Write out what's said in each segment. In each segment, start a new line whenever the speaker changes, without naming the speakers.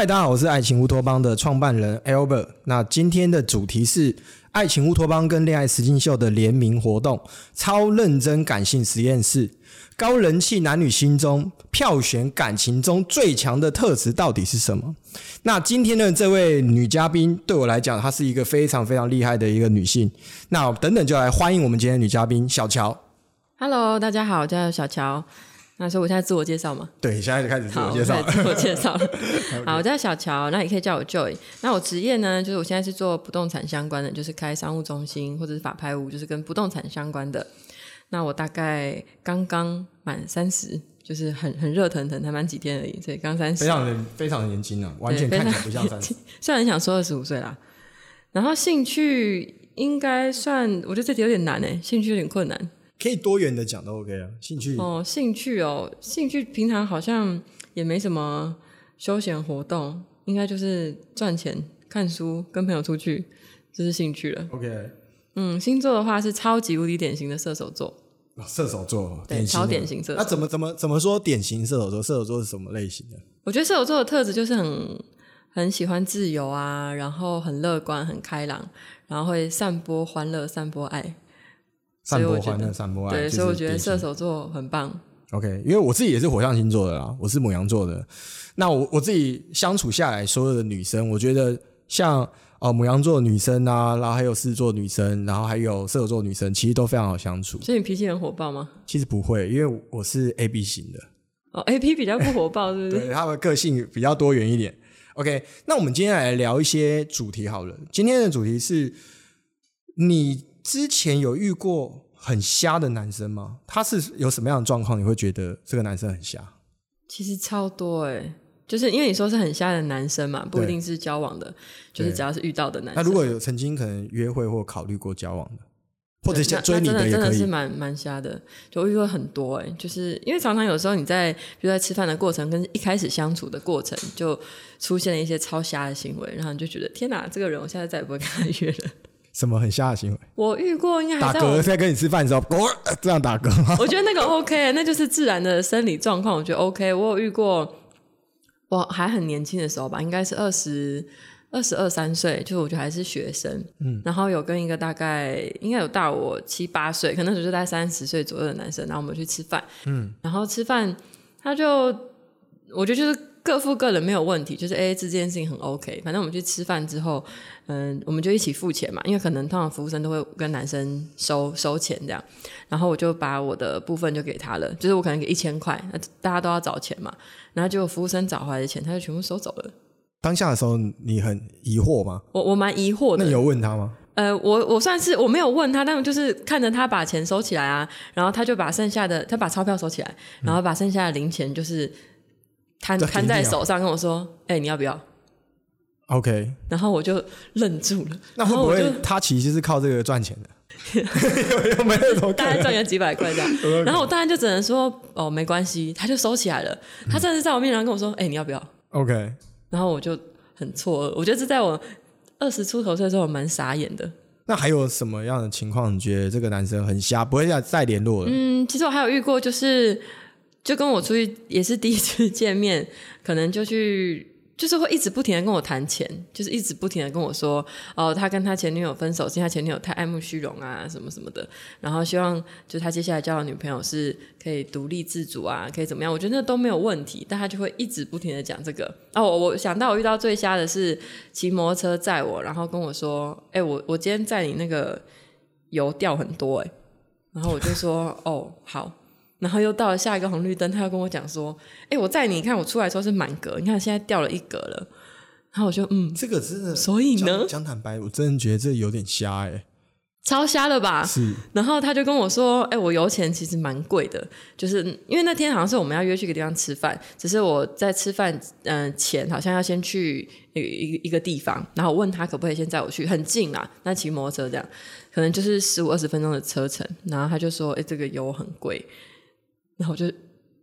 嗨，大家好，我是爱情乌托邦的创办人 Albert。那今天的主题是爱情乌托邦跟恋爱实境秀的联名活动——超认真感性实验室。高人气男女心中票选感情中最强的特质到底是什么？那今天的这位女嘉宾对我来讲，她是一个非常非常厉害的一个女性。那等等就来欢迎我们今天的女嘉宾小乔。
Hello，大家好，我叫小乔。那所以我现在自我介绍吗？
对，现在就开始自我，介绍
自我介绍了。好，我叫小乔，那也可以叫我 Joy。那我职业呢，就是我现在是做不动产相关的，就是开商务中心或者是法拍屋，就是跟不动产相关的。那我大概刚刚满三十，就是很很热腾腾，才满几天而已，所以刚三十
非。常的非常的年轻啊，完全看起来不像三十。
虽然很想说二十五岁啦，然后兴趣应该算，我觉得这题有点难诶，兴趣有点困难。
可以多元的讲都 OK 啊，兴趣
哦，兴趣哦，兴趣平常好像也没什么休闲活动，应该就是赚钱、看书、跟朋友出去，这是兴趣了。
OK，
嗯，星座的话是超级无敌典型的射手座，
哦射手座，
对
典型
超典型射手
那怎么怎么怎么说典型射手座？射手座是什么类型的？
我觉得射手座的特质就是很很喜欢自由啊，然后很乐观、很开朗，然后会散播欢乐、散播爱。
散播欢乐，散播爱。
对，
就是
所以我觉得射手座很棒。
OK，因为我自己也是火象星座的啦，我是母羊座的。那我我自己相处下来，所有的女生，我觉得像呃母羊座的女生啊，然后还有狮子座的女生，然后还有射手座的女生，其实都非常好相处。
所以你脾气很火爆吗？
其实不会，因为我是 A B 型的，
哦，A P 比较不火爆，是不是？
对，他们个性比较多元一点。OK，那我们今天来聊一些主题好了。今天的主题是你之前有遇过很瞎的男生吗？他是有什么样的状况，你会觉得这个男生很瞎？
其实超多哎、就是因为你说是很瞎的男生嘛，不一定是交往的，就是只要是遇到的男生。
那如果有曾经可能约会或考虑过交往的，或者
对
想追你
的
也可以。
真的是蛮蛮瞎的，就遇过很多哎、就是因为常常有时候你在比如在吃饭的过程跟一开始相处的过程，就出现了一些超瞎的行为，然后你就觉得天哪，这个人我现在再也不会跟他约了。
什么很瞎的行为？
我遇过应该
打
还在我
嗝，在跟你吃饭的时候，哦这样打嗝吗？
我觉得那个 OK，那就是自然的生理状况，我觉得 OK。我有遇过，我还很年轻的时候吧，应该是二十二十二三岁，就是我觉得还是学生，嗯，然后有跟一个大概应该有大我七八岁，可能那时候就在三十岁左右的男生，然后我们去吃饭，嗯，然后吃饭他就我觉得就是各付各的没有问题，就是 A A 制这件事情很 OK。反正我们去吃饭之后，嗯，我们就一起付钱嘛，因为可能通常服务生都会跟男生收收钱这样。然后我就把我的部分就给他了，就是我可能给一千块，那大家都要找钱嘛，然后结果服务生找回来的钱，他就全部收走了。
当下的时候，你很疑惑吗？
我我蛮疑惑的，
那你有问他吗？
呃，我我算是我没有问他，但我就是看着他把钱收起来啊，然后他就把剩下的他把钞票收起来，然后把剩下的零钱就是摊摊在手上跟我说：“哎、你要不要？”
OK，
然后我就愣住了，
那会不会他其实是靠这个赚钱的？有有没有
大概？赚个几百块这样？然后我当然就只能说：“哦，没关系。”他就收起来了。他甚至在我面前跟我说：“哎、你要不要
OK，？”
然后我就很错愕，我觉得这在我二十出头岁的时候我蛮傻眼的。
那还有什么样的情况，你觉得这个男生很瞎，不会再再联络了？
嗯，其实我还有遇过，就是就跟我出去也是第一次见面，可能就去。就是会一直不停的跟我谈钱，就是一直不停的跟我说，哦，他跟他前女友分手，是因为他前女友太爱慕虚荣啊，什么什么的，然后希望就他接下来交的女朋友是可以独立自主啊，可以怎么样？我觉得那都没有问题，但他就会一直不停的讲这个。哦，我想到我遇到最瞎的是骑摩托车载我，然后跟我说，哎、我我今天载你那个油掉很多、哎。然后我就说哦好，然后又到了下一个红绿灯，他又跟我讲说，哎，我载你看我出来的时候是满格，你看现在掉了一格了。然后我就嗯，
这个真的，
所以呢
讲讲坦白，我真的觉得这有点瞎哎、
超瞎了吧？
是
然后他就跟我说：“哎、我油钱其实蛮贵的，就是因为那天好像是我们要约去一个地方吃饭，只是我在吃饭嗯、呃前好像要先去一个一个一个地方，然后我问他可不可以先载我去，很近啊，那骑摩托车这样，可能就是十五二十分钟的车程。然后他就说：哎、这个油很贵。然后我就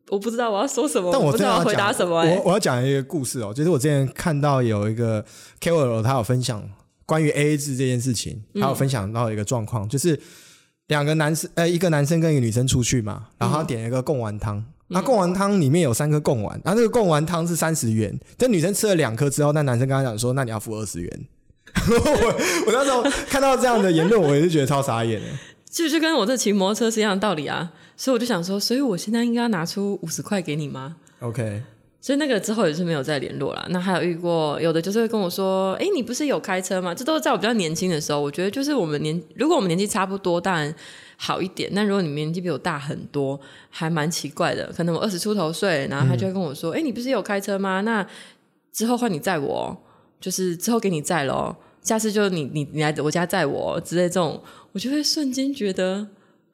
我不知道我要说什么，
但我
不知道要回
真的要讲
答什么、哎
我我要讲一个故事哦，就是我之前看到有一个 KOL 他有分享关于 AA 制这件事情，
嗯
他有分享到一个状况，就是两个男生呃一个男生跟一个女生出去嘛，然后他点了一个贡丸汤，那贡丸汤里面有三颗贡丸，然后那个贡丸汤是三十元，但女生吃了两颗之后，那男生跟她讲说，那你要付二十元。我我那时候看到这样的言论，我也是觉得超傻眼的。
就就跟我这骑摩托车是一样的道理啊，所以我就想说，所以我现在应该要拿出五十块给你吗
？OK，
所以那个之后也是没有再联络了。那还有遇过有的就是会跟我说：“哎，你不是有开车吗？”这都是在我比较年轻的时候。我觉得就是我们年，如果我们年纪差不多，当然好一点。那如果你年纪比我大很多，还蛮奇怪的。可能我二十出头岁，然后他就会跟我说：“哎、你不是有开车吗？那之后换你载我哦，就是之后给你载咯。下次就你你你来我家载我哦之类这种，我就会瞬间觉得。”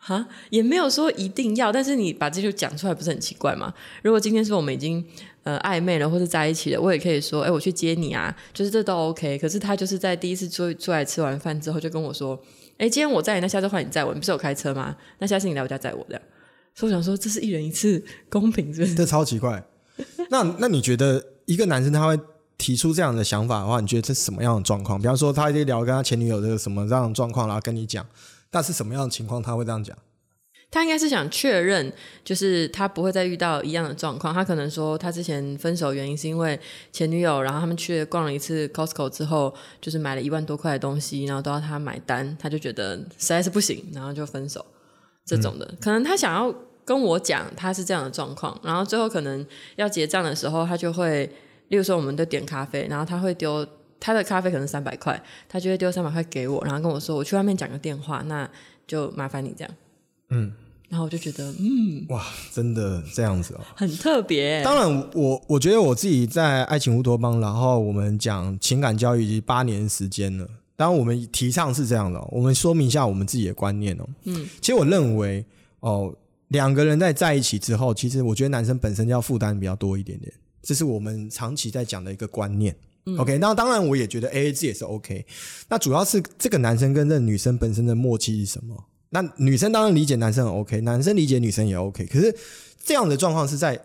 哈，也没有说一定要，但是你把这就讲出来，不是很奇怪吗？如果今天是我们已经呃暧昧了，或者在一起了，我也可以说，哎、我去接你啊，就是这都 OK。可是他就是在第一次出出来吃完饭之后，就跟我说，哎、今天我在，那下次换你载我，你不是有开车吗？那下次你来我家载我这样。所以我想说，这是一人一次，公平是不是？
这超奇怪。那那你觉得一个男生他会提出这样的想法的话，你觉得这是什么样的状况？比方说，他一聊跟他前女友的什么这样的状况，然后跟你讲，但是什么样的情况他会这样讲？
他应该是想确认，就是他不会再遇到一样的状况。他可能说，他之前分手原因是因为前女友，然后他们去逛了一次 Costco 之后，就是买了一万多块的东西，然后都要他买单，他就觉得实在是不行，然后就分手。这种的，可能他想要跟我讲他是这样的状况，然后最后可能要结账的时候，他就会，例如说我们都点咖啡，然后他会丢他的咖啡可能三百块，他就会丢三百块给我，然后跟我说我去外面讲个电话，那就麻烦你这样。
嗯，
然后我就觉得，嗯，
哇，真的这样子哦。
很特别。
当然，我我觉得我自己在爱情乌托邦，然后我们讲情感教育已经八年时间了。当然，我们提倡是这样的哦、我们说明一下我们自己的观念哦。嗯，其实我认为哦，两个人在在一起之后，其实我觉得男生本身要负担比较多一点点，这是我们长期在讲的一个观念。OK，那当然我也觉得 AA 制也是 OK。那主要是这个男生跟这个女生本身的默契是什么？那女生当然理解男生很 OK，男生理解女生也 OK。可是这样的状况是在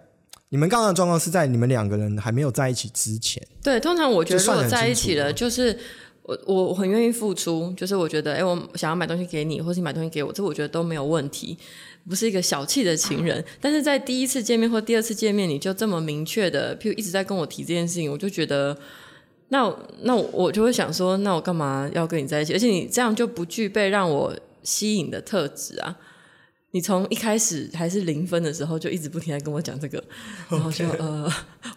你们刚刚的状况是在你们两个人还没有在一起之前。
对，通常我觉得如果在一起了，就是我我我很愿意付出，就是我觉得，哎，我想要买东西给你，或是你买东西给我，这我觉得都没有问题，不是一个小气的情人。但是在第一次见面或第二次见面，你就这么明确的，譬如一直在跟我提这件事情，我就觉得。那那我就会想说，那我干嘛要跟你在一起？而且你这样就不具备让我吸引的特质啊！你从一开始还是零分的时候，就一直不停在跟我讲这个，然后就呃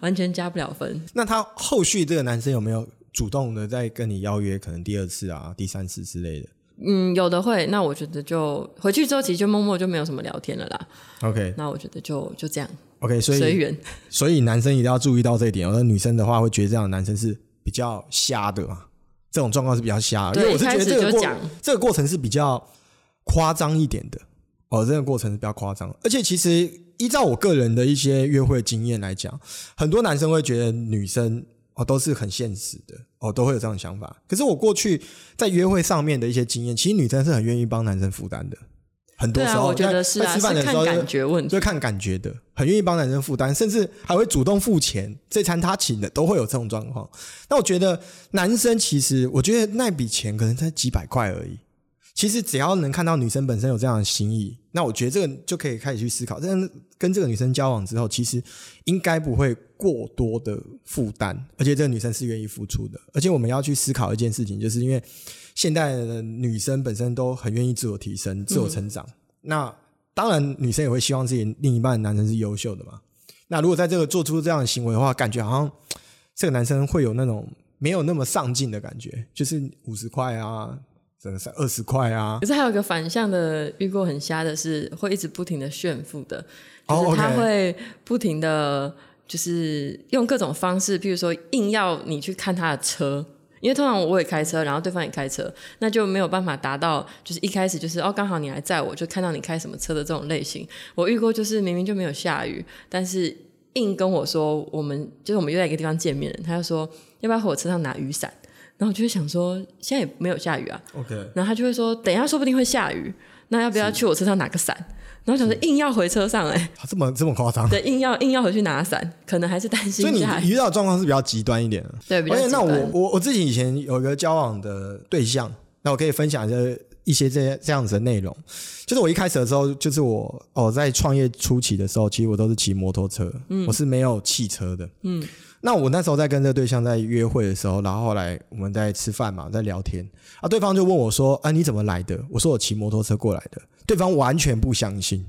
完全加不了分。
那他后续这个男生有没有主动的在跟你邀约，可能第二次啊、第三次之类的
嗯，有的会，那我觉得就回去之后，其实就默默就没有什么聊天了啦。
？OK
那我觉得就就这样
OK，所以
随缘。
所以男生一定要注意到这一点哦。那女生的话会觉得这样的男生是比较瞎的嘛？这种状况是比较瞎的，因为我是觉得这个过这个过程是比较夸张一点的哦，这个过程是比较夸张，而且其实依照我个人的一些约会经验来讲，很多男生会觉得女生哦都是很现实的哦，都会有这样的想法。可是我过去在约会上面的一些经验，其实女生是很愿意帮男生负担的，很多时候
我觉得是啊，
在吃饭的
是看
时候
感觉问题。
就看感觉的，很愿意帮男生负担，甚至还会主动付钱，这餐他请的，都会有这种状况。那我觉得男生其实，我觉得那笔钱可能才几百块而已。其实只要能看到女生本身有这样的心意，那我觉得这个就可以开始去思考，但跟这个女生交往之后，其实应该不会过多的负担，而且这个女生是愿意付出的。而且我们要去思考一件事情，就是因为现代的女生本身都很愿意自我提升、自我成长，那当然，女生也会希望自己另一半的男生是优秀的嘛。那如果在这个做出这样的行为的话，感觉好像这个男生会有那种没有那么上进的感觉，就是五十块啊，整个是二十块啊
可。是还有一个反向的，遇过很瞎的是，会一直不停的炫富的，
哦
就是他会不停的，就是用各种方式，譬如说硬要你去看他的车。因为通常我也开车，然后对方也开车，那就没有办法达到，就是一开始就是哦，刚好你来载我，就看到你开什么车的这种类型。我遇过就是明明就没有下雨，但是硬跟我说我们就是我们约在一个地方见面，他就说要不要和我车上拿雨伞，然后我就会想说现在也没有下雨啊
，OK，
然后他就会说等一下说不定会下雨，那要不要去我车上拿个伞？然后想说硬要回车上哎、
这么这么夸张，
对，硬要硬要回去拿伞，可能还是担心
所以你遇到的状况是比较极端一点的。
对，比较
而且那我
极端
我我自己以前有一个交往的对象，那我可以分享一下一些这这样子的内容。就是我一开始的时候，就是我哦在创业初期的时候，其实我都是骑摩托车，我是没有汽车的。
嗯，
那我那时候在跟这个对象在约会的时候，然后后来我们在吃饭嘛，在聊天啊，对方就问我说：“啊，你怎么来的？”我说：“我骑摩托车过来的。”对方完全不相信，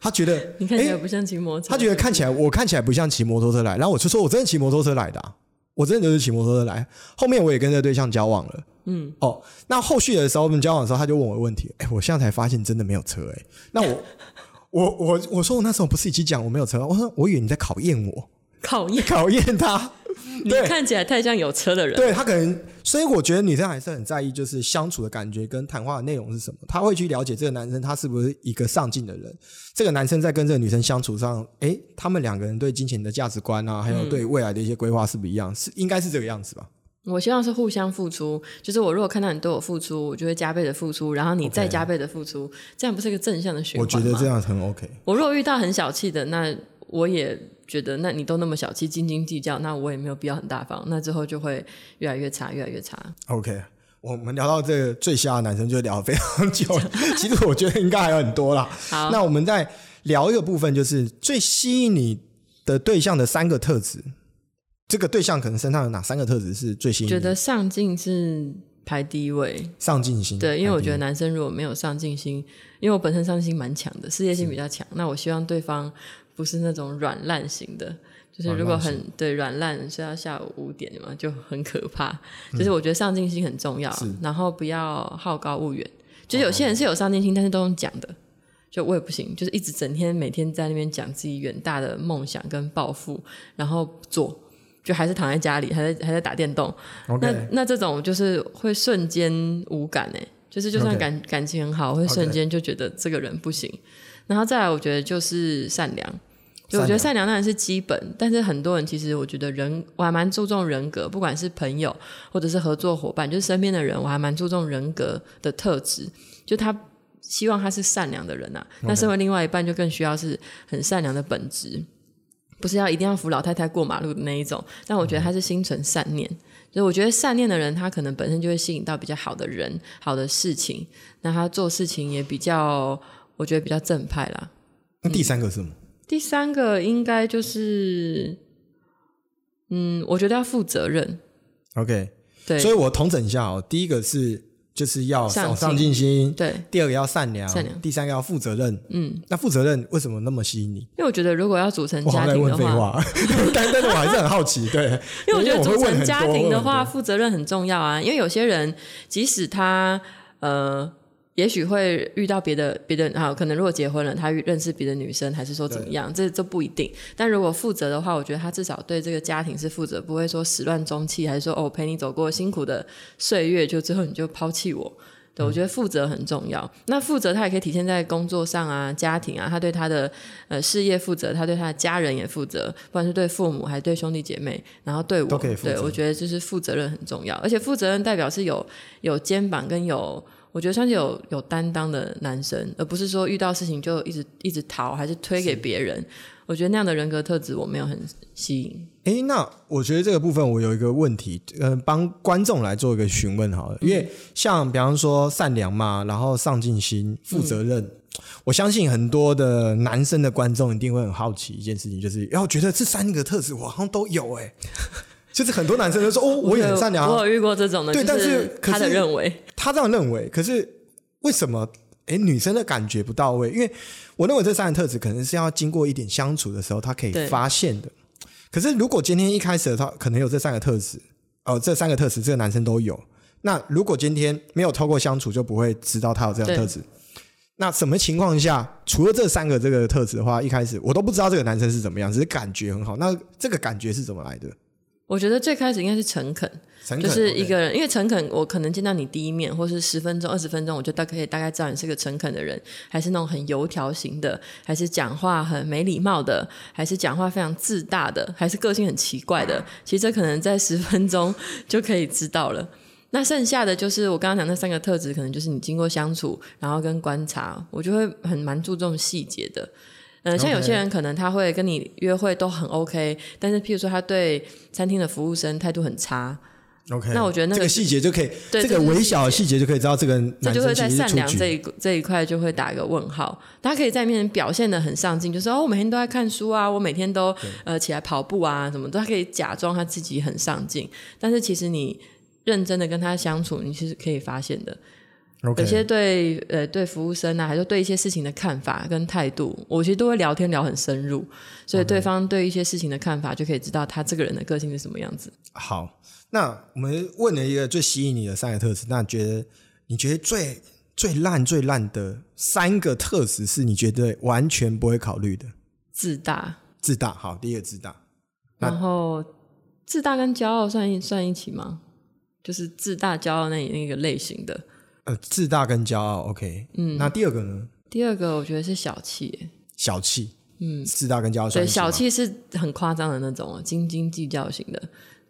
他觉得
你看起来
诶
不像骑摩托车，
他觉得看起来我看起来不像骑摩托车来，然后我就说我真的骑摩托车来的、啊，我真的就是骑摩托车来。后面我也跟这个对象交往了，
嗯，
哦，那后续的时候我们交往的时候，他就问我问题，哎，我现在才发现真的没有车，哎，那我 我我我说我那时候不是已经讲我没有车，我说我以为你在考验我，
考验
考验他，
你
对
看起来太像有车的人。
对他可能，所以我觉得女生还是很在意，就是相处的感觉跟谈话的内容是什么。他会去了解这个男生他是不是一个上进的人。这个男生在跟这个女生相处上，诶，他们两个人对金钱的价值观啊，还有对未来的一些规划是不一样，是应该是这个样子吧？
我希望是互相付出，就是我如果看到你对我付出，我就会加倍的付出，然后你再加倍的付出这样不是一个正向的循
我
环吗？
觉得这样很 OK。
我如果遇到很小气的，那我也觉得，那你都那么小气、斤斤计较，那我也没有必要很大方，那之后就会越来越差，越来越差。
OK，我们聊到这个最瞎的男生就聊得非常久了，其实我觉得应该还有很多啦。
好，
那我们再聊一个部分，就是最吸引你的对象的三个特质。这个对象可能身上有哪三个特质是最吸引你的？
觉得上进是排第一位。
上进心。
对，因为我觉得
得
男生如果没有上进心，因为我本身上进心蛮强的，事业心比较强，那我希望对方不是那种软烂型的，就是如果很对软烂睡到下午五点嘛，就很可怕。就是我觉得上进心很重要，然后不要好高骛远。就是有些人是有上进心，但是都用讲的，就我也不行，就是一直整天每天在那边讲自己远大的梦想跟抱负，然后做，就还是躺在家里，还在还在打电动。那那这种就是会瞬间无感哎，就是就算感感情很好，会瞬间就觉得这个人不行。然后再来，我觉得就是善良。就我觉得善良当然是基本，但是很多人其实我觉得人我还蛮注重人格，不管是朋友或者是合作伙伴，就是身边的人，我还蛮注重人格的特质。就他希望他是善良的人啊，那身为另外一半就更需要是很善良的本质，不是要一定要扶老太太过马路的那一种。但我觉得他是心存善念，所以我觉得善念的人，他可能本身就会吸引到比较好的人、好的事情，那他做事情也比较，我觉得比较正派啦。
那第三个是什么？
第三个应该就是，嗯，我觉得要负责任。
OK，
对，
所以我统整一下哦，第一个是就是要
上进
上上进心，
对，
第二个要善良，
善良
第三个要负责任。
嗯，
那负责任为什么那么吸引你？
因为我觉得如果要组成家庭的话，
问废话，但但是我还是很好奇，对，
因为我觉得
会
组成家庭的话，负责任很重要啊。因为有些人即使他呃，也许会遇到别的别的啊，可能如果结婚了，他认识别的女生，还是说怎么样，这这不一定。但如果负责的话，我觉得他至少对这个家庭是负责，不会说始乱终弃，还是说哦，陪你走过辛苦的岁月，就最后你就抛弃我。对，我觉得负责很重要。那负责他也可以体现在工作上啊、家庭啊，他对他的呃事业负责，他对他的家人也负责，不管是对父母还是对兄弟姐妹，然后对我，
都可以负责
对我觉得就是负责任很重要，而且负责任代表是有有肩膀跟有。我觉得算是有有担当的男生，而不是说遇到事情就一直一直逃，还是推给别人。我觉得那样的人格特质我没有很吸引。
诶，那我觉得这个部分我有一个问题，呃，帮观众来做一个询问好了，因为像比方说善良嘛，然后上进心、负责任，我相信很多的男生的观众一定会很好奇一件事情，就是要觉得这三个特质我好像都有诶，就是很多男生都说哦，我也很善良啊，
我有遇过这种的，
对但是可
他的认为，
他这样认为，可是为什么？哎，女生的感觉不到位，因为我认为这三个特质可能是要经过一点相处的时候，他可以发现的。可是如果今天一开始他可能有这三个特质，哦，这三个特质这个男生都有，那如果今天没有透过相处，就不会知道他有这样的特质。那什么情况下，除了这三个这个特质的话，一开始我都不知道这个男生是怎么样，只是感觉很好。那这个感觉是怎么来的？
我觉得最开始应该是诚恳，
诚恳
就是一个人，因为诚恳，我可能见到你第一面，或是十分钟、二十分钟，我就大概可以大概知道你是个诚恳的人，还是那种很油条型的，还是讲话很没礼貌的，还是讲话非常自大的，还是个性很奇怪的。其实这可能在十分钟 就可以知道了。那剩下的就是我刚刚讲那三个特质，可能就是你经过相处，然后跟观察，我就会很蛮注重细节的。嗯、像有些人可能他会跟你约会都很 OK，但是譬如说他对餐厅的服务生态度很差
，OK，
那我觉得那个
这个细节就可以，
对
这个微小的细节就可以知道这个
这就会在善良。这一这一块就会打一个问号。他可以在面前表现的很上进，就是哦，我每天都在看书啊，我每天都呃起来跑步啊，什么都他可以假装他自己很上进，但是其实你认真的跟他相处，你其实可以发现的。有些对呃对服务生啊，还是对一些事情的看法跟态度，我其实都会聊天聊很深入，所以对方对一些事情的看法就可以知道他这个人的个性是什么样子。
好，那我们问了一个最吸引你的三个特质，那你觉得你觉得最最烂最烂的三个特质是你觉得完全不会考虑的？
自大，
自大，好，第一个自大，
然后自大跟骄傲算一算一起吗？就是自大、骄傲那那个类型的。
呃，自大跟骄傲，OK，嗯，那第二个呢？
第二个我觉得是小气耶，
小气，嗯，自大跟骄傲
对，小气是很夸张的那种，斤斤计较型的，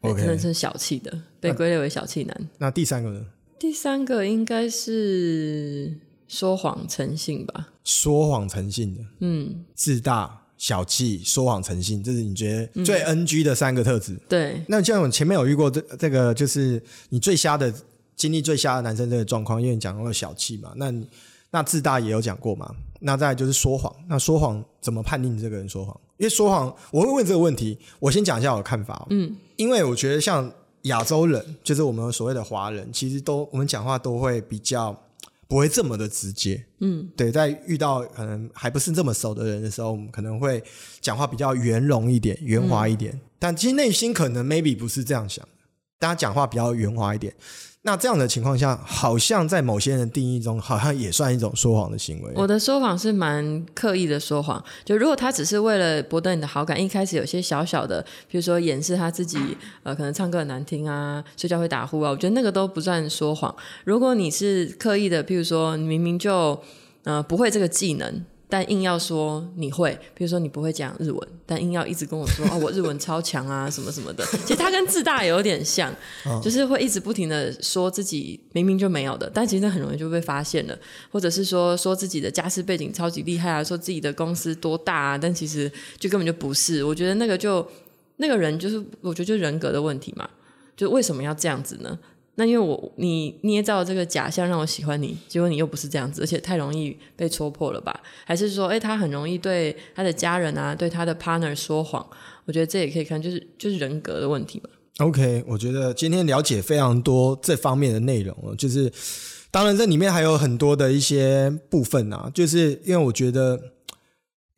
对
OK
真的是小气的，被归类为小气男。
那第三个呢？
第三个应该是说谎成性吧？
说谎成性的，嗯，自大、小气、说谎诚信，这是你觉得最 NG 的三个特质。
对，
那像我前面有遇过这这个，就是你最瞎的经历最瞎的男生这个状况，因为你讲过小气嘛，那你那自大也有讲过嘛，那再来就是说谎，那说谎怎么判定这个人说谎？因为说谎，我会问这个问题，我先讲一下我的看法、嗯，因为我觉得像亚洲人，就是我们所谓的华人，其实都我们讲话都会比较不会这么的直接，嗯，对，在遇到可能还不是这么熟的人的时候，我们可能会讲话比较圆融一点、圆滑一点，但其实内心可能 maybe 不是这样想的，大家讲话比较圆滑一点。那这样的情况下，好像在某些人定义中，好像也算一种说谎的行为。
我的说谎是蛮刻意的说谎，就如果他只是为了博得你的好感，一开始有些小小的，比如说掩饰他自己，呃，可能唱歌很难听啊，睡觉会打呼啊，我觉得那个都不算说谎。如果你是刻意的，譬如说你明明就呃不会这个技能。但硬要说你会，比如说你不会讲日文，但硬要一直跟我说哦，我日文超强啊，什么什么的。其实他跟自大有点像，就是会一直不停的说自己明明就没有的，但其实很容易就被发现了，或者是说说自己的家世背景超级厉害啊，说自己的公司多大啊，但其实就根本就不是。我觉得那个就那个人就是，我觉得就是人格的问题嘛，就为什么要这样子呢？那因为我你捏造这个假象让我喜欢你，结果你又不是这样子，而且太容易被戳破了吧？还是说，哎，他很容易对他的家人啊，对他的 partner 说谎？我觉得这也可以看，就是就是人格的问题嘛。
OK，我觉得今天了解非常多这方面的内容，就是当然这里面还有很多的一些部分啊，就是因为我觉得，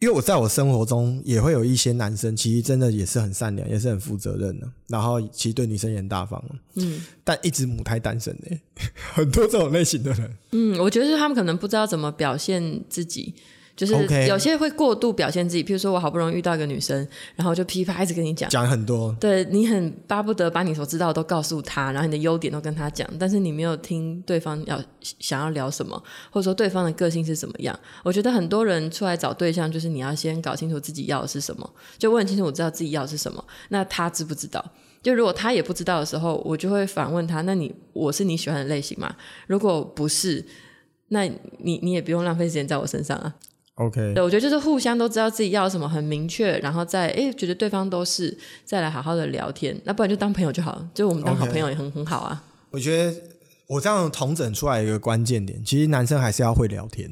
因为我在我生活中也会有一些男生，其实真的也是很善良，也是很负责任的，然后其实对女生也很大方，嗯，但一直母胎单身呢、很多这种类型的人，
嗯，我觉得是他们可能不知道怎么表现自己。就是有些会过度表现自己，譬如说我好不容易遇到一个女生，然后就噼啪一直跟你讲，
讲很多，
对你很巴不得把你所知道的都告诉她，然后你的优点都跟她讲，但是你没有听对方要想要聊什么，或者说对方的个性是怎么样。我觉得很多人出来找对象，就是你要先搞清楚自己要的是什么，就问清楚我知道自己要的是什么，那他知不知道？就如果他也不知道的时候，我就会反问他：那你我是你喜欢的类型吗？如果不是，那你你也不用浪费时间在我身上啊。
OK，
对，我觉得就是互相都知道自己要什么，很明确，然后再诶觉得对方都是，再来好好的聊天，那不然就当朋友就好了，就我们当好朋友也很很好啊。
我觉得我这样统整出来一个关键点，其实男生还是要会聊天。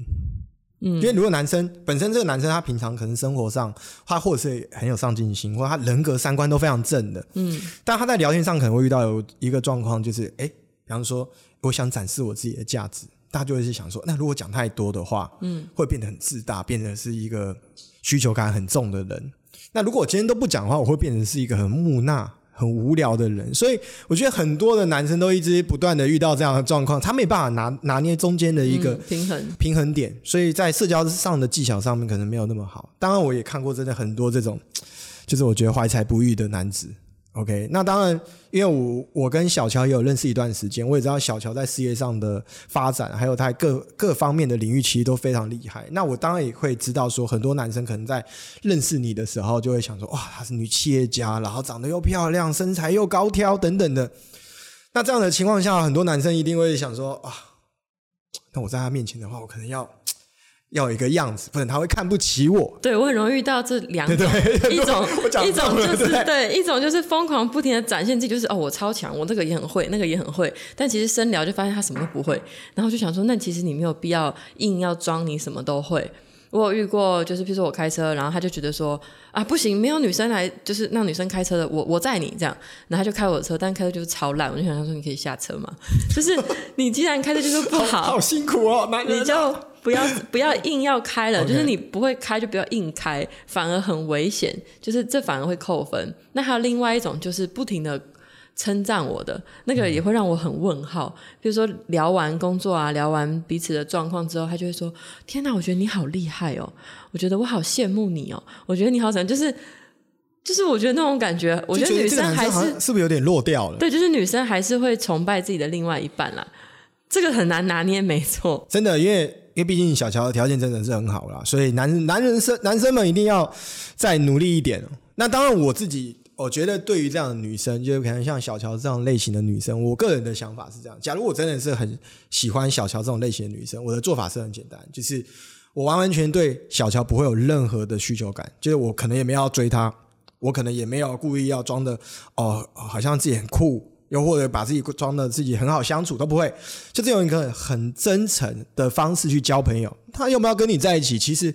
嗯，因为如果男生本身这个男生他平常可能生活上他或者是很有上进心，或者他人格三观都非常正的，嗯，但他在聊天上可能会遇到有一个状况，就是哎，比方说我想展示我自己的价值，大家就会是想说，那如果讲太多的话，嗯，会变得很自大，变成是一个需求感很重的人。那如果我今天都不讲的话，我会变成是一个很木讷、很无聊的人。所以我觉得很多的男生都一直不断的遇到这样的状况，他没办法拿拿捏中间的一个
嗯平衡，
平衡点，所以在社交上的技巧上面可能没有那么好。当然，我也看过真的很多这种，就是我觉得怀才不遇的男子。OK，那当然，因为我我跟小乔也有认识一段时间，我也知道小乔在事业上的发展，还有他各各方面的领域其实都非常厉害。那我当然也会知道说，很多男生可能在认识你的时候，就会想说，哇，她是女企业家，然后长得又漂亮，身材又高挑等等的。那这样的情况下，很多男生一定会想说，啊，那我在他面前的话，我可能要要有一个样子，不然他会看不起我。
对我很容易遇到这两种，
对
一种一种就是
对。
对，一种就是疯狂不停的展现自己，就是哦我超强，我这个也很会，那个也很会，但其实深聊就发现他什么都不会，然后就想说，那其实你没有必要硬要装你什么都会。我有遇过，就是比如说我开车，然后他就觉得说啊不行，没有女生来，就是让女生开车的，我我载你这样，然后他就开我的车，但开车就是超烂，我就想他说你可以下车嘛，就是你既然开车就是不好，
好辛苦哦，男人啊
你就不要不要硬要开了就是你不会开就不要硬开，反而很危险，就是这反而会扣分。那还有另外一种就是不停的称赞我的，那个也会让我很问号。比如说聊完工作啊，聊完彼此的状况之后，他就会说：“天哪，我觉得你好厉害哦，我觉得我好羡慕你哦，我觉得你好怎样，就是就是我觉得那种感觉，我觉得女生还是
是不是有点落掉了？
对，就是女生还是会崇拜自己的另外一半啦。这个很难拿捏，没错。
真的，因为因为毕竟小乔的条件真的是很好啦，所以男男人生男生们一定要再努力一点。那当然，我自己我觉得对于这样的女生，就可能像小乔这样类型的女生，我个人的想法是这样：假如我真的是很喜欢小乔这种类型的女生，我的做法是很简单，就是我完完全对小乔不会有任何的需求感，就是我可能也没有要追她，我可能也没有故意要装的哦，好像自己很酷，又或者把自己装的自己很好相处，都不会。就是用一个很真诚的方式去交朋友，他要不要跟你在一起，其实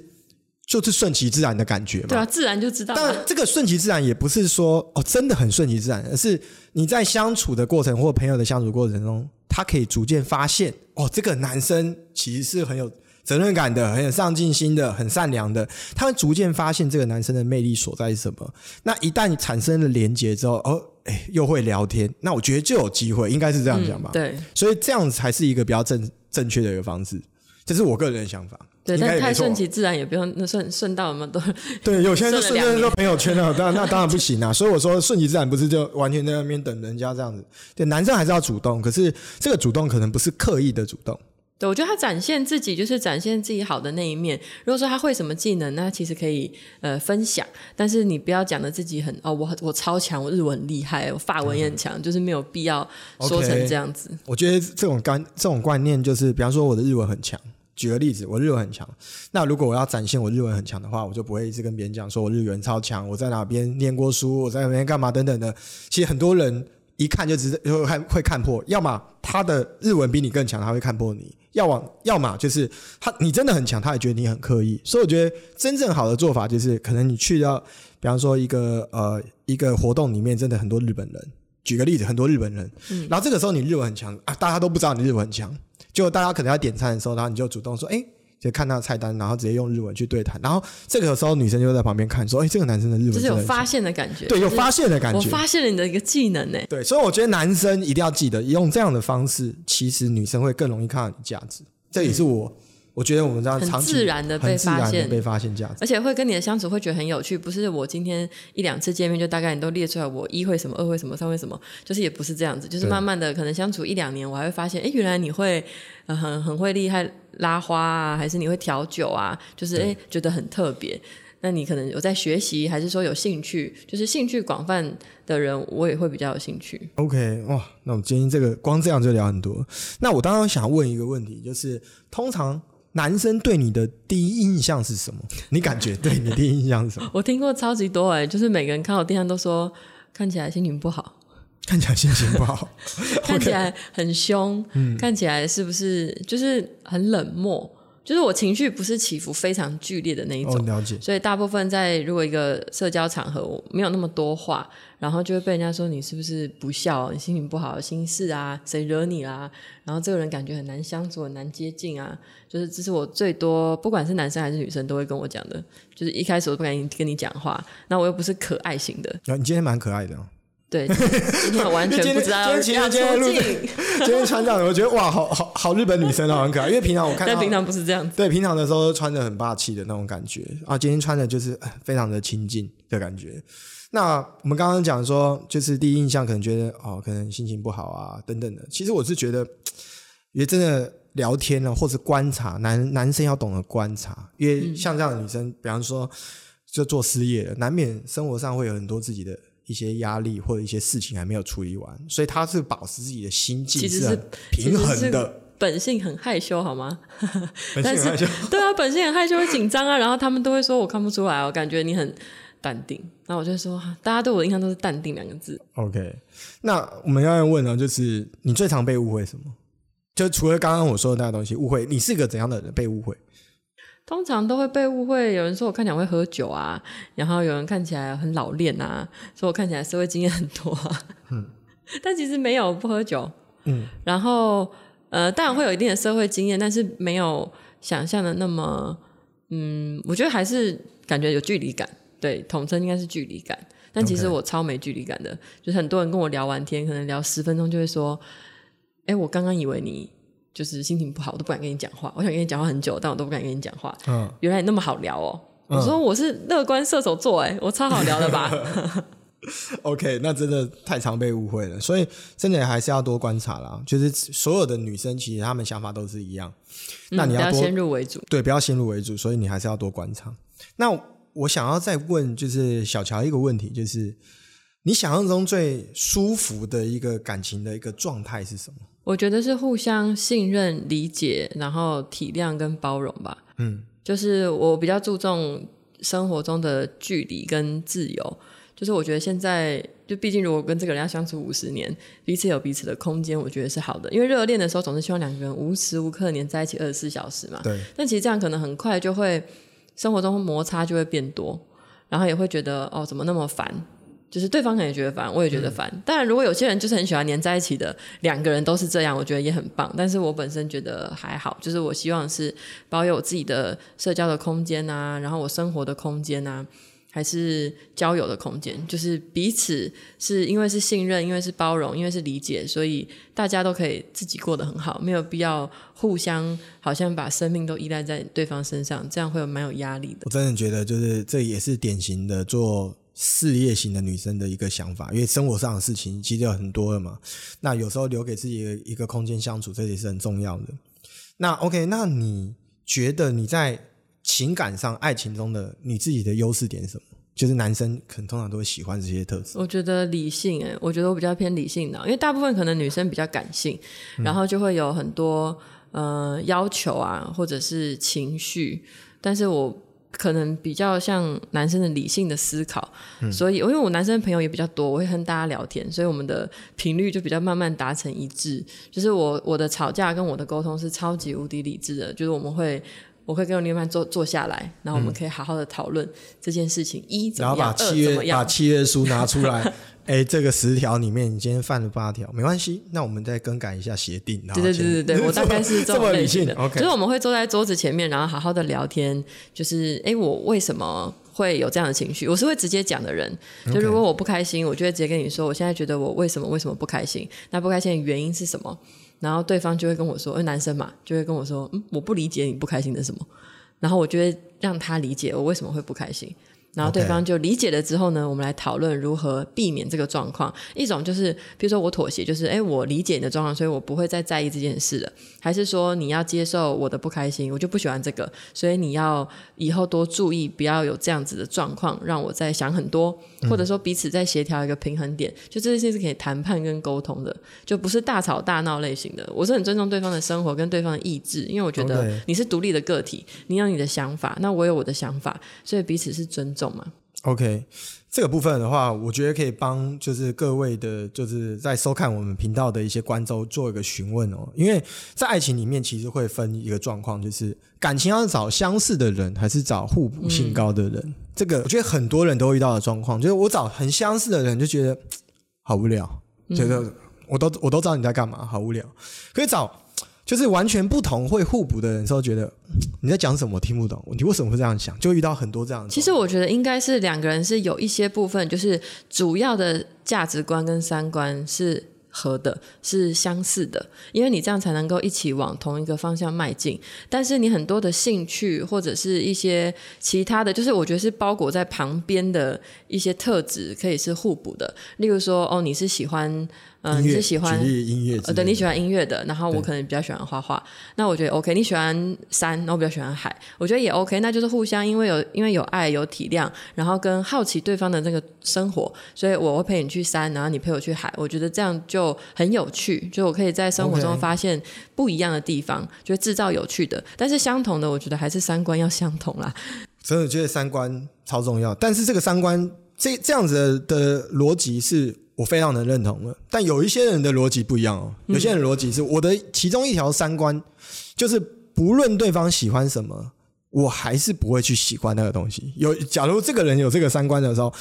就是顺其自然的感觉嘛。
对啊，自然就知道了。
但这个顺其自然也不是说哦真的很顺其自然，而是你在相处的过程或朋友的相处过程中，他可以逐渐发现哦，这个男生其实是很有责任感的、很有上进心的、很善良的。他会逐渐发现这个男生的魅力所在是什么。那一旦产生了连结之后，哦，哎，又会聊天，那我觉得就有机会，应该是这样讲吧？
嗯。对
所以这样才是一个比较正正确的一个方式，这是我个人的想法。
对，但太顺其自然也不用那顺顺到我们都
对，有些人就
顺
顺着说朋友圈了，当然那当然不行啊。所以我说顺其自然不是就完全在那边等人家这样子。对，男生还是要主动，可是这个主动可能不是刻意的主动。
对，我觉得他展现自己就是展现自己好的那一面。如果说他会什么技能，那其实可以呃分享，但是你不要讲的自己很哦，我我超强，我日文很厉害，我法文也很强，就是没有必要说成这样子。
我觉得这种观这种观念就是，比方说我的日文很强。举个例子，我日文很强。那如果我要展现我日文很强的话，我就不会一直跟别人讲说我日文超强，我在哪边念过书，我在哪边干嘛等等的。其实很多人一看就知道会看会看破，要么他的日文比你更强，他会看破你；要往要么就是他你真的很强，他也觉得你很刻意。所以我觉得真正好的做法就是，可能你去到比方说一个呃一个活动里面，真的很多日本人。举个例子，很多日本人，然后这个时候你日文很强啊，大家都不知道你日文很强，就大家可能要点餐的时候，然后你就主动说，哎，就看他的菜单，然后直接用日文去对谈，然后这个时候女生就在旁边看，说，哎，这个男生的日文
就是有发现的感觉，
对，有发现的感觉。
我，发现了你的一个技能呢。
对，所以我觉得男生一定要记得用这样的方式，其实女生会更容易看到你价值，这也是我、我觉得我们这样
很自然的被发现
被发现价值。
而且会跟你的相处会觉得很有趣，不是我今天一两次见面就大概你都列出来，我一会什么，二会什么，三会什么，就是也不是这样子，就是慢慢的可能相处一两年，我还会发现，哎，原来你会、呃、很很会厉害拉花啊，还是你会调酒啊，就是哎觉得很特别。那你可能有在学习，还是说有兴趣？就是兴趣广泛的人，我也会比较有兴趣。
OK，哇，那我们今天这个光这样就聊很多。那我当然想问一个问题，就是通常男生对你的第一印象是什么？你感觉对你的第一印象是什么？
我听过超级多哎、就是每个人看我电象都说看起来心情不好，
看起来心情不好，
看起来很凶，看起来是不是就是很冷漠？就是我情绪不是起伏非常剧烈的那一种。
哦，了解。
所以大部分在如果一个社交场合我没有那么多话，然后就会被人家说你是不是不孝，你心情不好，心事啊，谁惹你啦、然后这个人感觉很难相处，很难接近啊。就是这是我最多，不管是男生还是女生都会跟我讲的。就是一开始我都不敢跟你讲话，那我又不是可爱型的，
你今天蛮可爱的、哦，
对，今天完全不知道 要
今天
要
今天穿这样的，我觉得哇，好好好日本女生哦，很可爱。因为平常我看到
但平常不是这样子。
对，平常的时候穿的很霸气的那种感觉啊，今天穿的就是呃非常的亲近的感觉。那我们刚刚讲说，就是第一印象可能觉得哦，可能心情不好啊等等的。其实我是觉得，也真的聊天呢，或是观察，男男生要懂得观察，因为像这样的女生，比方说就做事业了，难免生活上会有很多自己的。一些压力或者一些事情还没有处理完，所以他是保持自己的心境
其实是
很平衡的。
本性很害羞，好吗？
本性很害羞。
对啊，本性很害羞，会紧张啊。然后他们都会说我看不出来，我感觉你很淡定。那我就说，大家对我的印象都是淡定两个字。
OK，那我们要问呢，就是你最常被误会什么？就除了刚刚我说的那个东西，误会你是个怎样的人被误会？
通常都会被误会，有人说我看起来会喝酒啊，然后有人看起来很老练啊，说我看起来社会经验很多啊。嗯，但其实没有不喝酒。
嗯，
然后呃，当然会有一定的社会经验，但是没有想象的那么，嗯，我觉得还是感觉有距离感。对，统称应该是距离感，但其实我超没距离感的。就是很多人跟我聊完天，可能聊十分钟就会说：“哎，我刚刚以为你就是心情不好，我都不敢跟你讲话。我想跟你讲话很久，但我都不敢跟你讲话。
嗯，
原来你那么好聊哦。”
嗯
我说我是乐观射手座，哎，我超好聊的吧？
OK，那真的太常被误会了，所以真的还是要多观察啦。就是所有的女生其实她们想法都是一样，那你要、
先入为主。
对，不要先入为主，所以你还是要多观察。那我想要再问，就是小乔一个问题，就是你想象中最舒服的一个感情的一个状态是什么？
我觉得是互相信任、理解，然后体谅跟包容吧。
嗯，
就是我比较注重生活中的距离跟自由。就是我觉得现在，就毕竟如果跟这个人要相处五十年，彼此有彼此的空间，我觉得是好的。因为热恋的时候总是希望两个人无时无刻黏在一起二十四小时嘛。
对，
但其实这样可能很快就会生活中摩擦就会变多，然后也会觉得哦怎么那么烦，就是对方可能也觉得烦，我也觉得烦。当然，如果有些人就是很喜欢黏在一起的，两个人都是这样，我觉得也很棒。但是我本身觉得还好，就是我希望是保有我自己的社交的空间啊，然后我生活的空间啊。还是交友的空间，就是彼此是因为是信任，因为是包容，因为是理解，所以大家都可以自己过得很好，没有必要互相好像把生命都依赖在对方身上，这样会有蛮有压力的。
我真的觉得，就是这也是典型的做事业型的女生的一个想法，因为生活上的事情其实有很多了嘛。那有时候留给自己的一个空间相处，这也是很重要的。那 OK，那你觉得你在情感上、爱情中的你自己的优势点是什么？就是男生可能通常都会喜欢这些特质。
我觉得理性、欸，我觉得我比较偏理性的，因为大部分可能女生比较感性，然后就会有很多呃要求啊，或者是情绪，但是我可能比较像男生的理性的思考，所以因为我男生朋友也比较多，我会跟大家聊天，所以我们的频率就比较慢慢达成一致。就是我我的吵架跟我的沟通是超级无敌理智的，就是我们会。我会跟我另一半坐坐下来，然后我们可以好好的讨论这件事情，一怎
然后把
么样，二
契约把
怎么样，
契约书拿出来，哎，这个十条里面你今天犯了八条，没关系，那我们再更改一下协定。
对对
签
对对对，我大概是
这么理性
的。
，OK，
就是我们会坐在桌子前面，然后好好的聊天。就是哎，我为什么会有这样的情绪？我是会直接讲的人。就如果我不开心，我就会直接跟你说，我现在觉得我为什么为什么不开心？那不开心的原因是什么？然后对方就会跟我说，男生嘛，就会跟我说，嗯，我不理解你不开心的什么。然后我就会让他理解我为什么会不开心。然后对方就理解了之后呢，我们来讨论如何避免这个状况。一种就是，比如说我妥协，就是哎，我理解你的状况，所以我不会再在意这件事了。还是说你要接受我的不开心，我就不喜欢这个，所以你要以后多注意，不要有这样子的状况，让我再想很多，或者说彼此再协调一个平衡点。就这些是可以谈判跟沟通的，就不是大吵大闹类型的。我是很尊重对方的生活跟对方的意志，因为我觉得你是独立的个体，你有你的想法，那我有我的想法，所以彼此是尊重嘛。
OK，这个部分的话，我觉得可以帮就是各位的，就是在收看我们频道的一些观众做一个询问哦。因为在爱情里面，其实会分一个状况，就是感情要找相似的人，还是找互补性高的人。这个我觉得很多人都会遇到的状况，就是我找很相似的人，就觉得好无聊，觉得我都我都知道你在干嘛，好无聊。可以找就是完全不同会互补的人的时候，觉得 你在讲什么我听不懂，你为什么会这样想？就遇到很多这样的。
其实我觉得应该是两个人是有一些部分，就是主要的价值观跟三观是合的，是相似的，因为你这样才能够一起往同一个方向迈进。但是你很多的兴趣或者是一些其他的，就是我觉得是包裹在旁边的一些特质，可以是互补的。例如说，哦，你是喜欢。嗯，你是喜欢
音乐的，
呃，对你喜欢音乐的，然后我可能比较喜欢画画，那我觉得 OK。你喜欢山，那我比较喜欢海，我觉得也 OK。那就是互相因为有因为有爱有体谅，然后跟好奇对方的那个生活，所以我会陪你去山，然后你陪我去海。我觉得这样就很有趣，就我可以在生活中发现不一样的地方，就制造有趣的。但是相同的，我觉得还是三观要相同啦。
真的觉得三观超重要，但是这个三观这这样子的的逻辑是我非常能认同了。但有一些人的逻辑不一样哦，有些人逻辑是我的其中一条三观就是不论对方喜欢什么，我还是不会去喜欢那个东西。有假如这个人有这个三观的时候，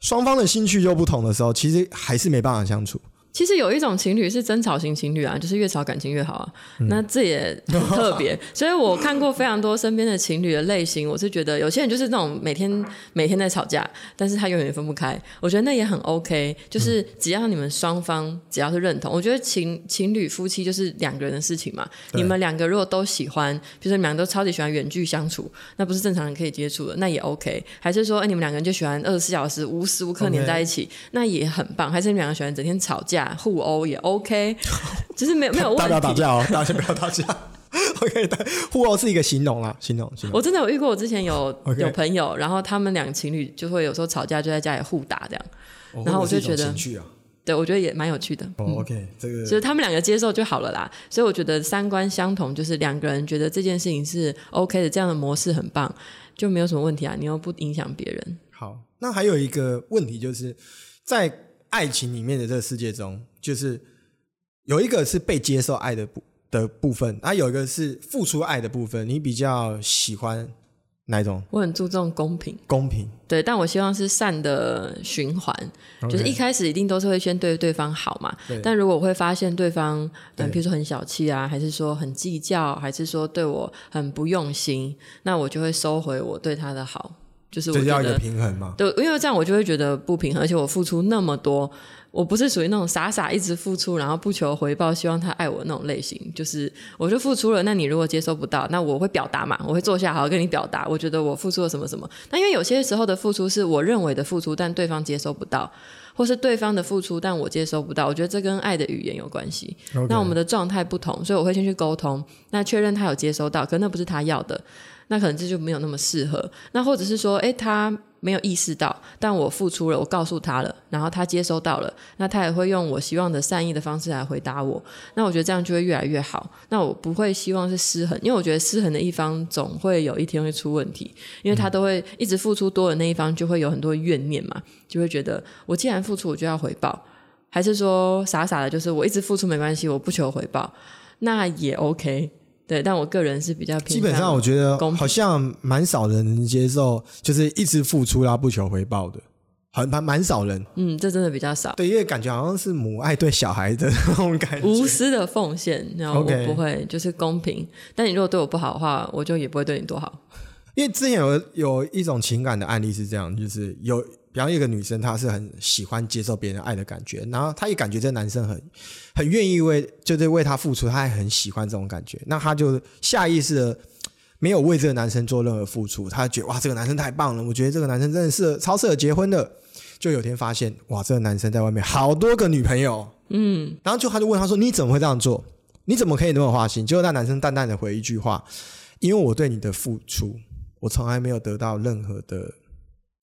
双方的兴趣又不同的时候，其实还是没办法相处。
其实有一种情侣是争吵型情侣啊，就是越吵感情越好啊。那这也很特别，所以我看过非常多身边的情侣的类型，我是觉得有些人就是那种每天每天在吵架，但是他永远分不开。我觉得那也很 OK，就是只要你们双方只要是认同，我觉得情情侣夫妻就是两个人的事情嘛。你们两个如果都喜欢，比如说你们两个都超级喜欢远距相处，那不是正常人可以接触的，那也 OK。还是说，哎，你们两个人就喜欢二十四小时无时无刻黏在一起那也很棒。还是你们两个喜欢整天吵架互殴也 OK，只是没有没有问题
大家不要打。架哦，大家先不要打架。OK，但互殴是一个形容啦，形容形容。
我真的有遇过，我之前有有朋友，然后他们两个情侣就会有时候吵架就在家里互打这样，
哦
然后我就觉得。对我觉得也蛮有趣的。
哦，OK，这个
就是他们两个接受就好了啦，所以我觉得三观相同，就是两个人觉得这件事情是 OK 的，这样的模式很棒，就没有什么问题啊。你又不影响别人，
好，那还有一个问题就是，在爱情里面的这个世界中，就是有一个是被接受爱的部的部分，啊，有一个是付出爱的部分。你比较喜欢哪一种？
我很注重公平，
公平，
对，但我希望是善的循环，就是一开始一定都是会先对对方好嘛，但如果我会发现对方，
对。
嗯，比如说很小气啊，还是说很计较，还是说对我很不用心，那我就会收回我对他的好，就是我
要一个平衡嘛。
对，因为这样我就会觉得不平衡，而且我付出那么多，我不是属于那种傻傻一直付出，然后不求回报，希望他爱我那种类型。就是我就付出了，那你如果接收不到，那我会表达嘛，我会坐下好好跟你表达，我觉得我付出了什么什么。那因为有些时候的付出是我认为的付出，但对方接收不到。或是对方的付出，但我接收不到，我觉得这跟爱的语言有关系。那我们的状态不同，所以我会先去沟通，那确认他有接收到，可那不是他要的，那可能这就没有那么适合。那或者是说，诶，他没有意识到，但我付出了，我告诉他了，然后他接收到了，那他也会用我希望的善意的方式来回答我。那我觉得这样就会越来越好。那我不会希望是失衡，因为我觉得失衡的一方总会有一天会出问题，因为他都会一直付出多的那一方就会有很多怨念嘛，就会觉得我既然付出，我就要回报。还是说傻傻的，就是我一直付出没关系，我不求回报，那也 OK。对，但我个人是比较偏
基本上，我觉得好像蛮少人能接受，就是一直付出然后不求回报的，很蛮蛮少人。
嗯，这真的比较少。
对，因为感觉好像是母爱对小孩的那种感觉。
无私的奉献，然后我不会就是公平。但你如果对我不好的话，我就也不会对你多好。
因为之前有有一种情感的案例是这样，就是有，比方一个女生，她是很喜欢接受别人爱的感觉，然后她也感觉这男生很很愿意为，就是为她付出，她也很喜欢这种感觉，那她就下意识的没有为这个男生做任何付出，她觉得哇，这个男生太棒了，我觉得这个男生真的是超适合结婚的。就有天发现，哇，这个男生在外面好多个女朋友，嗯，然后就他就问他说：“你怎么会这样做？你怎么可以那么花心？”结果那男生淡淡的回一句话：“因为我对你的付出，我从来没有得到任何的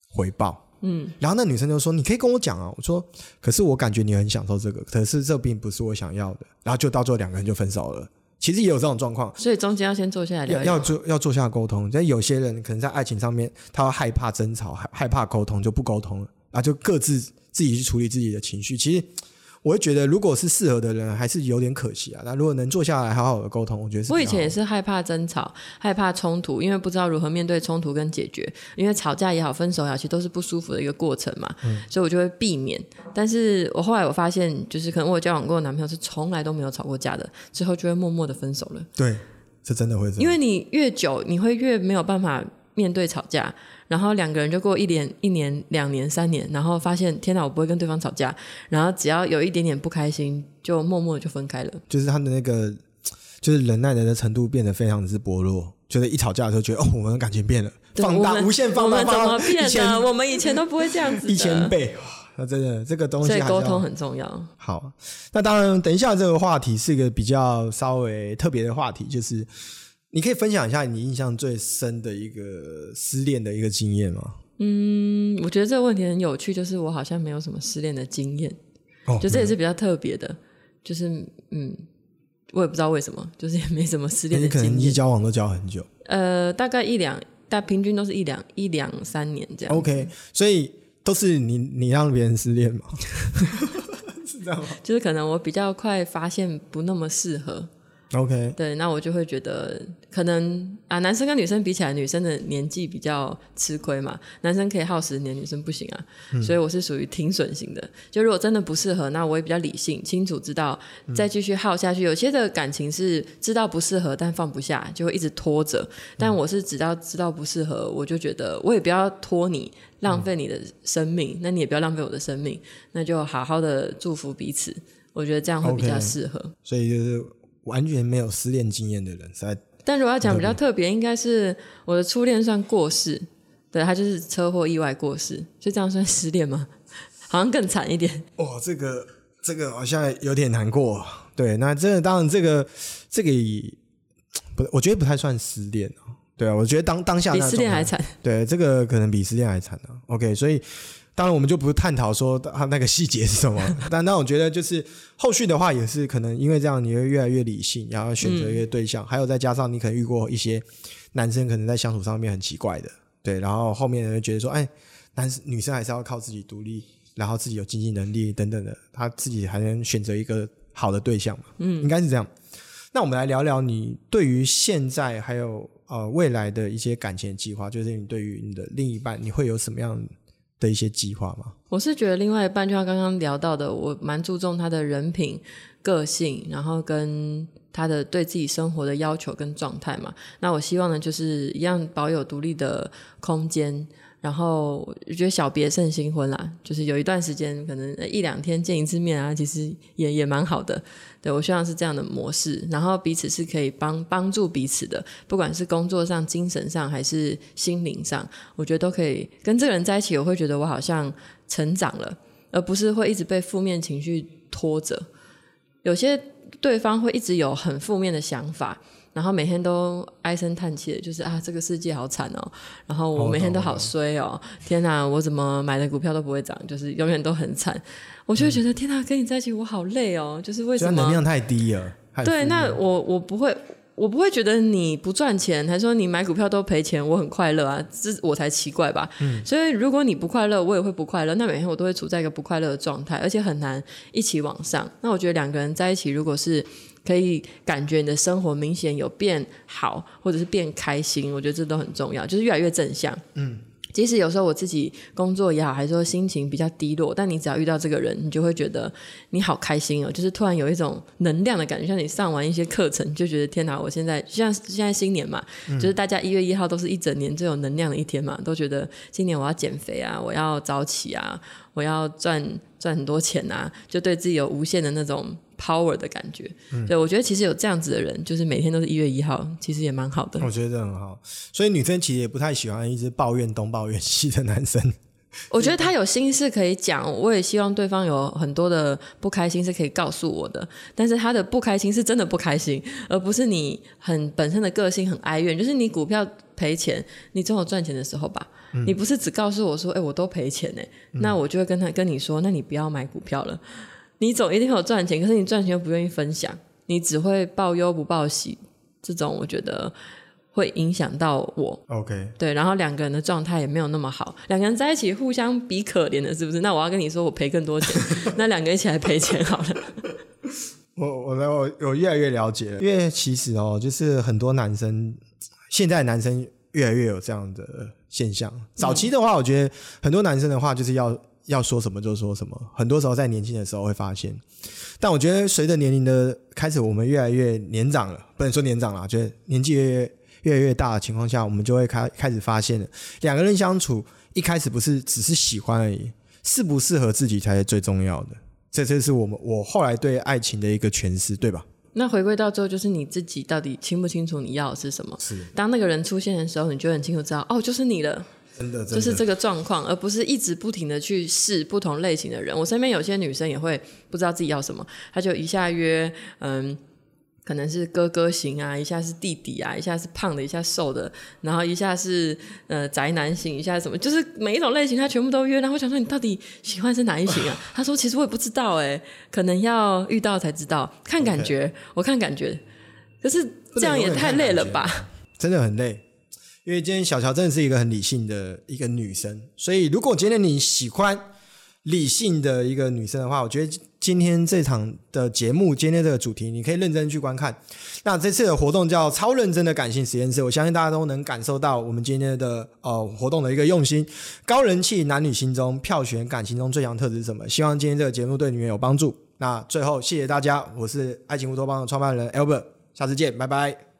回报。”嗯，然后那女生就说：“你可以跟我讲啊。”我说：“可是我感觉你很享受这个，可是这并不是我想要的。”然后就到最后两个人就分手了。其实也有这种状况，
所以中间要先坐下来聊
要
一聊。
要做要做下沟通。但有些人可能在爱情上面，他会害怕争吵，害害怕沟通，就不沟通了，然后就各自自己去处理自己的情绪。其实我会觉得，如果是适合的人，还是有点可惜啊。那如果能坐下来好好的沟通，我觉得是
我以前也是害怕争吵、害怕冲突，因为不知道如何面对冲突跟解决。因为吵架也好、分手也好，其实都是不舒服的一个过程嘛，
嗯
所以我就会避免。但是我后来我发现，就是可能我有交往过的男朋友是从来都没有吵过架的，之后就会默默的分手了。
对，是真的会这样。
因为你越久，你会越没有办法面对吵架，然后两个人就过一年、一年、两年、三年，然后发现天哪，我不会跟对方吵架，然后只要有一点点不开心，就默默的就分开了。
就是他的那个，就是忍耐的程度变得非常之薄弱，就是一吵架的时候觉得哦，我们的感情变了，放大无限放大，
我们怎么变的？我们以前都不会这样子的。
一千倍，哇那真的这个东西
沟通很重要。
好，那当然，等一下这个话题是一个比较稍微特别的话题，就是你可以分享一下你印象最深的一个失恋的一个经验吗？
嗯，我觉得这个问题很有趣，就是我好像没有什么失恋的经验，
哦
就这也是比较特别的，就是嗯，我也不知道为什么，就是也没什么失恋
你可能一。交往都交很久
呃，大概一两，大平均都是一两一两三年这样。
，OK，所以都是你你让别人失恋吗？是这样吗
就是可能我比较快发现不那么适合，
？OK，
对，那我就会觉得可能啊，男生跟女生比起来，女生的年纪比较吃亏嘛，男生可以耗十年，女生不行啊，所以我是属于停损型的。就如果真的不适合，那我也比较理性，清楚知道再继续耗下去。有些的感情是知道不适合，但放不下，就会一直拖着。但我是只要知道不适合，我就觉得我也不要拖你。浪费你的生命，那你也不要浪费我的生命，那就好好的祝福彼此，我觉得这样会比较适合。
所以就是完全没有失恋经验的人，实在
但如果要讲比较特别，应该是我的初恋算过世，对他就是车祸意外过世，就这样算失恋吗？好像更惨一点。
哦，这个这个好像有点难过。对，那这个当然这个这个也不，我觉得不太算失恋哦。对啊，我觉得当当下
比失恋还惨。
对，这个可能比失恋还惨啊。OK，所以当然我们就不探讨说他那个细节是什么，但那我觉得就是后续的话也是可能因为这样你会越来越理性，然后选择一个对象，还有再加上你可能遇过一些男生可能在相处上面很奇怪的，对，然后后面人会觉得说，哎，男女生还是要靠自己独立，然后自己有经济能力等等的，他自己还能选择一个好的对象嘛，嗯，应该是这样。那我们来聊聊你对于现在还有呃未来的一些感情的计划，就是你对于你的另一半，你会有什么样的一些计划吗？
我是觉得另外一半就像刚刚聊到的，我蛮注重他的人品、个性，然后跟他的对自己生活的要求跟状态嘛。那我希望呢，就是一样保有独立的空间。然后我觉得小别胜新婚啦，就是有一段时间可能一两天见一次面啊，其实也也蛮好的。对我希望是这样的模式，然后彼此是可以帮帮助彼此的，不管是工作上、精神上还是心灵上，我觉得都可以跟这个人在一起，我会觉得我好像成长了，而不是会一直被负面情绪拖着。有些对方会一直有很负面的想法，然后每天都唉声叹气的，就是啊，这个世界好惨哦，然后我每天都好衰哦，天哪，我怎么买的股票都不会涨，就是永远都很惨，我就会觉得、天哪，跟你在一起我好累哦，就是为什么？
能量太低了，太
对，那我我不会，我不会觉得你不赚钱，还说你买股票都赔钱，我很快乐啊，这我才奇怪吧。所以如果你不快乐，我也会不快乐。那每天我都会处在一个不快乐的状态，而且很难一起往上。那我觉得两个人在一起，如果是可以感觉你的生活明显有变好，或者是变开心，我觉得这都很重要，就是越来越正向。嗯。即使有时候我自己工作也好，还是说心情比较低落，但你只要遇到这个人，你就会觉得你好开心哦，就是突然有一种能量的感觉，像你上完一些课程，就觉得天哪，我现在像现在新年嘛，就是大家一月一号都是一整年最有能量的一天嘛，都觉得今年我要减肥啊，我要早起啊，我要赚赚很多钱啊，就对自己有无限的那种 power 的感觉。对我觉得其实有这样子的人，就是每天都是一月一号，其实也蛮好的。
我觉得很好。所以女生其实也不太喜欢一直抱怨东抱怨西的男生。
我觉得他有心事可以讲，我也希望对方有很多的不开心是可以告诉我的。但是他的不开心是真的不开心，而不是你很本身的个性很哀怨。就是你股票赔钱，你总有赚钱的时候吧？你不是只告诉我说，哎、我都赔钱哎、那我就会跟他跟你说，那你不要买股票了。你总一定会有赚钱，可是你赚钱又不愿意分享，你只会报忧不报喜，这种我觉得会影响到我。
OK，
对，然后两个人的状态也没有那么好，两个人在一起互相比可怜的，是不是？那我要跟你说，我赔更多钱，那两个一起来赔钱好了。
我我我我越来越了解了，因为其实哦，就是很多男生，现在男生越来越有这样的现象。早期的话，我觉得很多男生的话就是要要说什么就说什么，很多时候在年轻的时候会发现。但我觉得随着年龄的开始，我们越来越年长了，不能说年长了，就是年纪越来越大的情况下，我们就会开开始发现了，两个人相处一开始不是只是喜欢而已，适不适合自己才是最重要的。这这是我们我后来对爱情的一个诠释，对吧？
那回归到最后，就是你自己到底清不清楚你要的是什么？
是。
当那个人出现的时候，你就很清楚知道，哦，就是你了。
真的，
就是这个状况，而不是一直不停的去试不同类型的人。我身边有些女生也会不知道自己要什么，她就一下约嗯。可能是哥哥型啊，一下是弟弟啊，一下是胖的，一下瘦的，然后一下是呃宅男型，一下什么，就是每一种类型他全部都约。然后我想说，你到底喜欢是哪一型啊？他说，其实我也不知道，哎，可能要遇到才知道，看感觉，我看感觉。可是这样也太累了吧？
真的很累，因为今天小乔真的是一个很理性的一个女生，所以如果今天你喜欢理性的一个女生的话，我觉得。今天这场的节目，今天这个主题，你可以认真去观看。那这次的活动叫“超认真的感性实验室”，我相信大家都能感受到我们今天的呃活动的一个用心。高人气男女心中票选感情中最强特质是什么？希望今天这个节目对你们有帮助。那最后谢谢大家，我是爱情乌托邦的创办人 Albert，下次见，拜拜。